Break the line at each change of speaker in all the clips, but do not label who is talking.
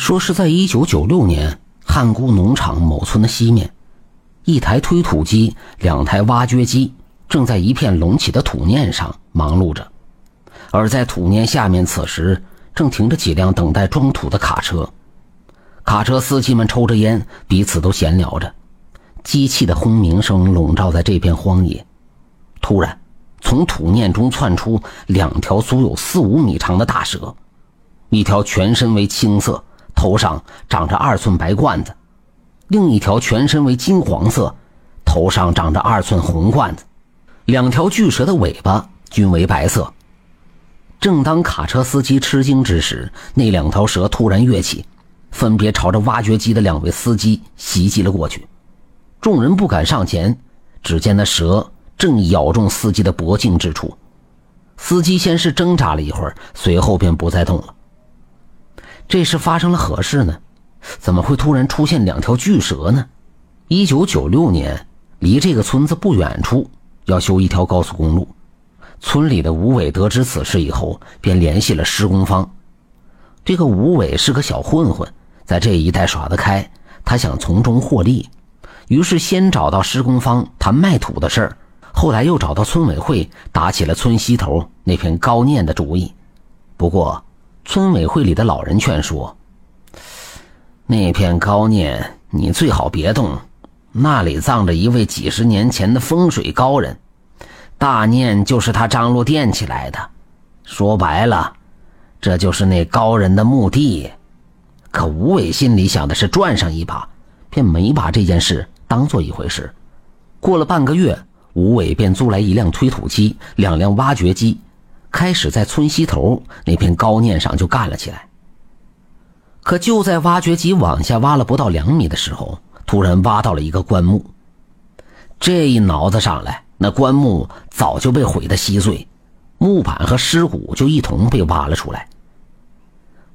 说是在一九九六年，汉沽农场某村的西面，一台推土机、两台挖掘机正在一片隆起的土面上忙碌着，而在土面下面，此时正停着几辆等待装土的卡车。卡车司机们抽着烟，彼此都闲聊着，机器的轰鸣声笼罩在这片荒野。突然，从土面中窜出两条足有四五米长的大蛇，一条全身为青色。头上长着二寸白冠子，另一条全身为金黄色，头上长着二寸红冠子。两条巨蛇的尾巴均为白色。正当卡车司机吃惊之时，那两条蛇突然跃起，分别朝着挖掘机的两位司机袭击了过去。众人不敢上前，只见那蛇正咬中司机的脖颈之处。司机先是挣扎了一会儿，随后便不再动了。这是发生了何事呢？怎么会突然出现两条巨蛇呢？一九九六年，离这个村子不远处要修一条高速公路。村里的吴伟得知此事以后，便联系了施工方。这个吴伟是个小混混，在这一带耍得开，他想从中获利，于是先找到施工方谈卖土的事儿，后来又找到村委会打起了村西头那片高念的主意。不过，村委会里的老人劝说：“那片高念，你最好别动，那里葬着一位几十年前的风水高人，大念就是他张罗垫起来的。说白了，这就是那高人的墓地。”可吴伟心里想的是赚上一把，便没把这件事当做一回事。过了半个月，吴伟便租来一辆推土机，两辆挖掘机。开始在村西头那片高念上就干了起来。可就在挖掘机往下挖了不到两米的时候，突然挖到了一个棺木。这一挠子上来，那棺木早就被毁得稀碎，木板和尸骨就一同被挖了出来。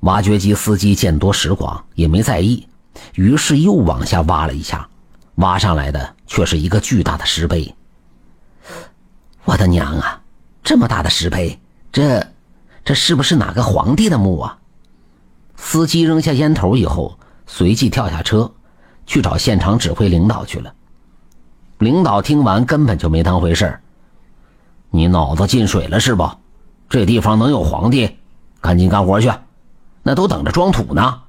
挖掘机司机见多识广，也没在意，于是又往下挖了一下，挖上来的却是一个巨大的石碑。我的娘啊，这么大的石碑！这，这是不是哪个皇帝的墓啊？司机扔下烟头以后，随即跳下车，去找现场指挥领导去了。领导听完根本就没当回事你脑子进水了是不？这地方能有皇帝？赶紧干活去，那都等着装土呢。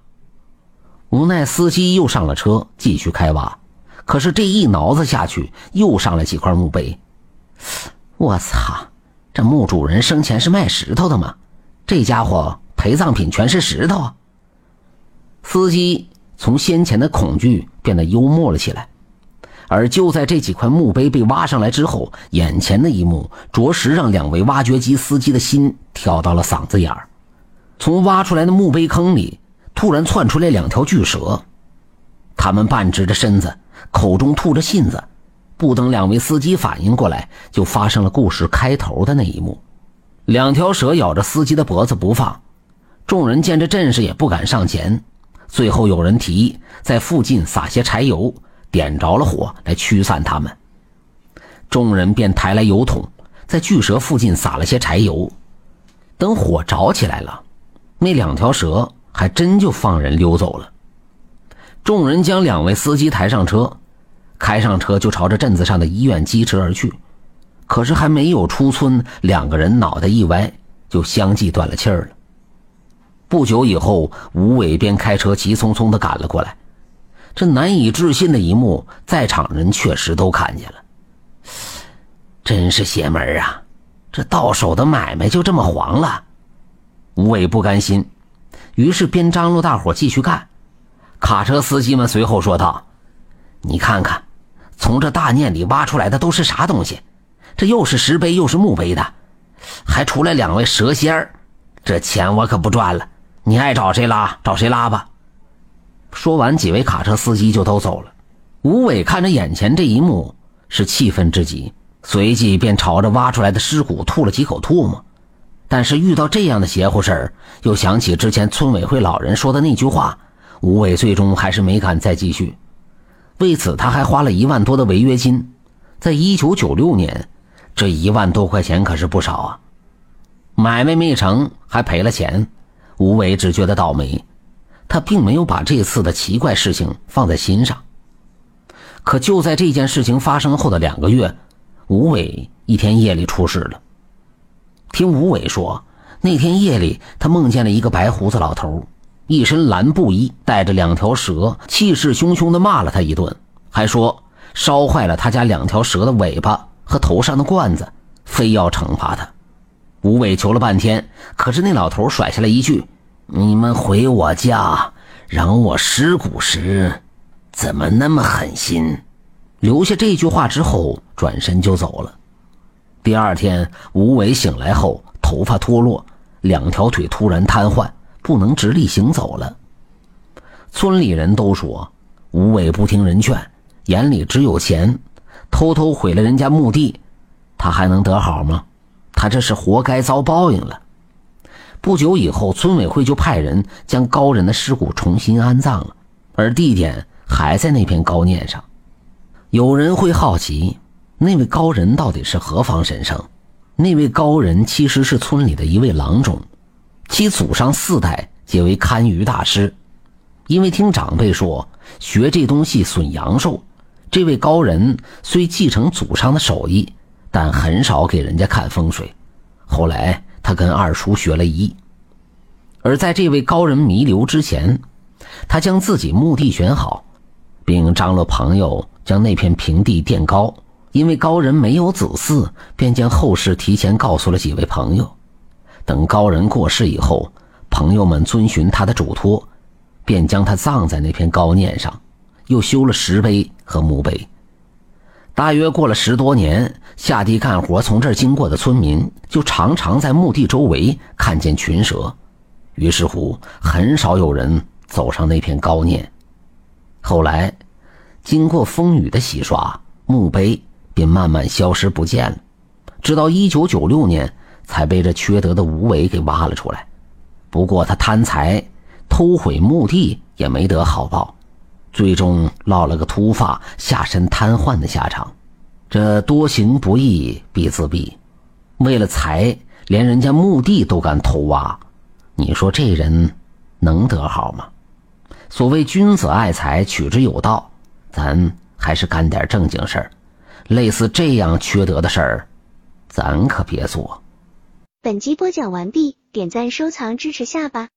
无奈司机又上了车，继续开挖。可是这一挠子下去，又上来几块墓碑。我操！这墓主人生前是卖石头的吗？这家伙陪葬品全是石头啊。司机从先前的恐惧变得幽默了起来，而就在这几块墓碑被挖上来之后，眼前的一幕着实让两位挖掘机司机的心跳到了嗓子眼儿。从挖出来的墓碑坑里，突然窜出来两条巨蛇，它们半直着身子，口中吐着信子。不等两位司机反应过来，就发生了故事开头的那一幕。两条蛇咬着司机的脖子不放，众人见这阵势也不敢上前。最后有人提议在附近撒些柴油，点着了火来驱散他们。众人便抬来油桶，在巨蛇附近撒了些柴油。等火着起来了，那两条蛇还真就放人溜走了。众人将两位司机抬上车。开上车就朝着镇子上的医院疾驰而去，可是还没有出村，两个人脑袋一歪，就相继断了气儿了。不久以后，吴伟便开车急匆匆地赶了过来。这难以置信的一幕，在场人确实都看见了。真是邪门啊！这到手的买卖就这么黄了。吴伟不甘心，于是边张罗大伙继续干。卡车司机们随后说道：“你看看。”从这大念里挖出来的都是啥东西？这又是石碑又是墓碑的，还出来两位蛇仙儿，这钱我可不赚了。你爱找谁拉找谁拉吧。说完，几位卡车司机就都走了。吴伟看着眼前这一幕，是气愤至极，随即便朝着挖出来的尸骨吐了几口唾沫。但是遇到这样的邪乎事儿，又想起之前村委会老人说的那句话，吴伟最终还是没敢再继续。为此，他还花了一万多的违约金。在一九九六年，这一万多块钱可是不少啊！买卖没成，还赔了钱，吴伟只觉得倒霉。他并没有把这次的奇怪事情放在心上。可就在这件事情发生后的两个月，吴伟一天夜里出事了。听吴伟说，那天夜里他梦见了一个白胡子老头，一身蓝布衣，带着两条蛇，气势汹汹地骂了他一顿，还说烧坏了他家两条蛇的尾巴和头上的罐子，非要惩罚他。吴伟求了半天，可是那老头甩下来一句：“你们回我家，让我尸骨时。”怎么那么狠心？留下这句话之后，转身就走了。第二天，吴伟醒来后，头发脱落，两条腿突然瘫痪，不能直立行走了。村里人都说，吴伟不听人劝，眼里只有钱，偷偷毁了人家墓地，他还能得好吗？他这是活该遭报应了。不久以后，村委会就派人将高人的尸骨重新安葬了，而地点。还在那片高念上，有人会好奇，那位高人到底是何方神圣？那位高人其实是村里的一位郎中，其祖上四代皆为堪舆大师。因为听长辈说学这东西损阳寿，这位高人虽继承祖上的手艺，但很少给人家看风水。后来他跟二叔学了医，而在这位高人弥留之前，他将自己墓地选好。并张罗朋友将那片平地垫高，因为高人没有子嗣，便将后事提前告诉了几位朋友。等高人过世以后，朋友们遵循他的嘱托，便将他葬在那片高念上，又修了石碑和墓碑。大约过了十多年，下地干活从这儿经过的村民就常常在墓地周围看见群蛇，于是乎很少有人走上那片高念。后来，经过风雨的洗刷，墓碑便慢慢消失不见了。直到一九九六年，才被这缺德的吴伟给挖了出来。不过他贪财，偷毁墓地也没得好报，最终落了个秃发、下身瘫痪的下场。这多行不义必自毙，为了财，连人家墓地都敢偷挖，你说这人能得好吗？所谓君子爱财，取之有道，咱还是干点正经事儿。类似这样缺德的事儿，咱可别做。
本集播讲完毕，点赞收藏支持下吧。